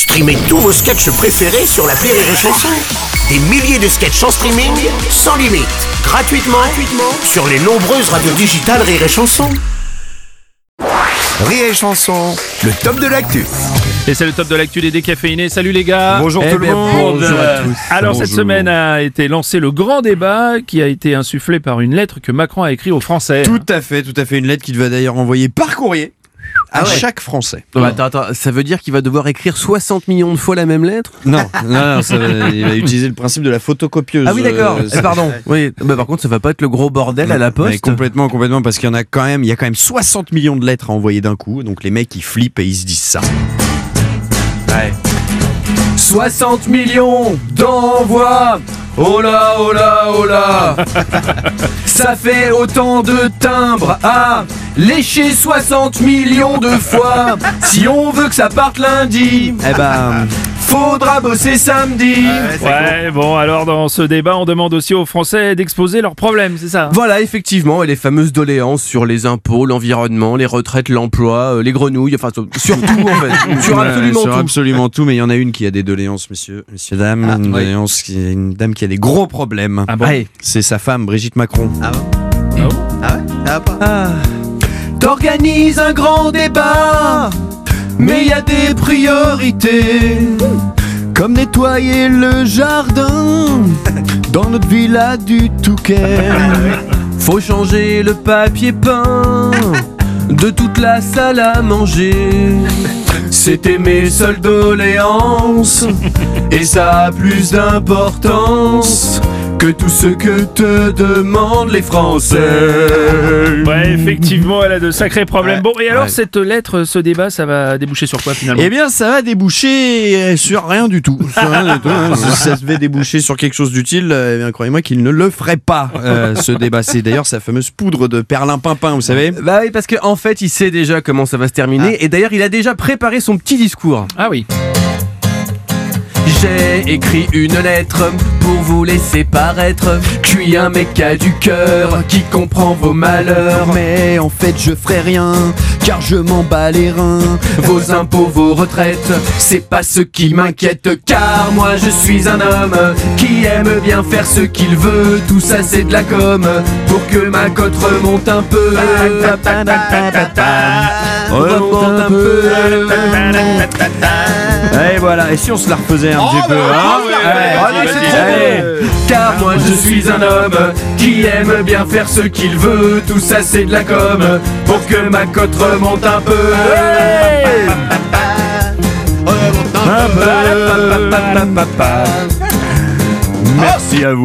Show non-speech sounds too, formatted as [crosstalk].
Streamez tous vos sketchs préférés sur la Rire et Chanson. Des milliers de sketchs en streaming, sans limite, gratuitement, gratuitement sur les nombreuses radios digitales Rire et Chanson. Rire et Chanson, le top de l'actu. Et c'est le top de l'actu des décaféinés. Salut les gars. Bonjour Eh tout le bien, monde. bonjour à tous. Alors cette semaine a été lancé le grand débat qui a été insufflé par une lettre que Macron a écrite aux Français. Tout à fait, tout à fait. Une lettre qu'il va d'ailleurs envoyer par courrier à Ah ouais. chaque Français. Non, attends, attends, ça veut dire qu'il va devoir écrire 60 millions de fois la même lettre? Non, non, non, ça va- il va utiliser le principe de la photocopieuse. Ah oui, d'accord. Euh, Eh, pardon. Oui, bah, par contre, ça va pas être le gros bordel à la Mais poste. complètement, complètement, parce qu'il y en a quand même, il y a quand même 60 millions de lettres à envoyer d'un coup. Donc les mecs ils flippent et ils se disent ça. 60 millions d'envois Oh là, oh là, oh là [laughs] Ça fait autant de timbres à lécher 60 millions de fois Si on veut que ça parte lundi Eh ben, Faudra bosser samedi Ouais, bon, alors dans ce débat, on demande aussi aux Français d'exposer leurs problèmes, c'est ça Voilà, effectivement, et les fameuses doléances sur les impôts, l'environnement, les retraites, l'emploi, euh, les grenouilles, enfin sur- surtout en fait, [laughs] sur ouais, absolument sur tout. absolument tout. Mais il y en a une qui a des doléances, messieurs, messieurs, dames. Ah, une, oui. doléance qui- une dame qui a des gros problèmes. Ah bon? Allez. C'est sa femme, Brigitte Macron. Ah. T'organises un grand débat, mais y a des priorités. Comme nettoyer le jardin dans notre villa du Touquet. Faut changer le papier peint de toute la salle à manger. C'était mes seules doléances, et ça a plus d'importance que tout ce que te demandent les Français. Ouais, effectivement, elle a de sacrés problèmes. Ouais. Bon, et alors Ouais. cette lettre, ce débat, ça va déboucher sur quoi finalement? Eh bien, ça va déboucher sur rien du tout. [laughs] Sur rien du tout, hein. Si ça devait déboucher sur quelque chose d'utile, euh, eh bien, croyez-moi qu'il ne le ferait pas, euh, ce débat. C'est d'ailleurs sa fameuse poudre de perlimpinpin, vous savez. Bah oui, parce qu'en en fait, il sait déjà comment ça va se terminer, et d'ailleurs, il a déjà préparé son petit discours. Ah oui. J'ai écrit une lettre pour vous laisser paraître. Je suis un mec a du cœur, qui comprend vos malheurs. Mais en fait, je ferai rien, car je m'en bats les reins. Vos impôts, vos retraites, c'est pas ce qui m'inquiète car moi je suis un homme qui aime bien faire ce qu'il veut. Tout ça c'est de la com pour que ma cote remonte un peu. Remonte un peu. Et voilà, et si on se la refaisait un petit peu hein. Car moi je suis un homme qui aime bien faire ce qu'il veut. Tout ça c'est de la com pour que ma cote remonte un peu. Remonte un peu. [laughs] Merci à vous.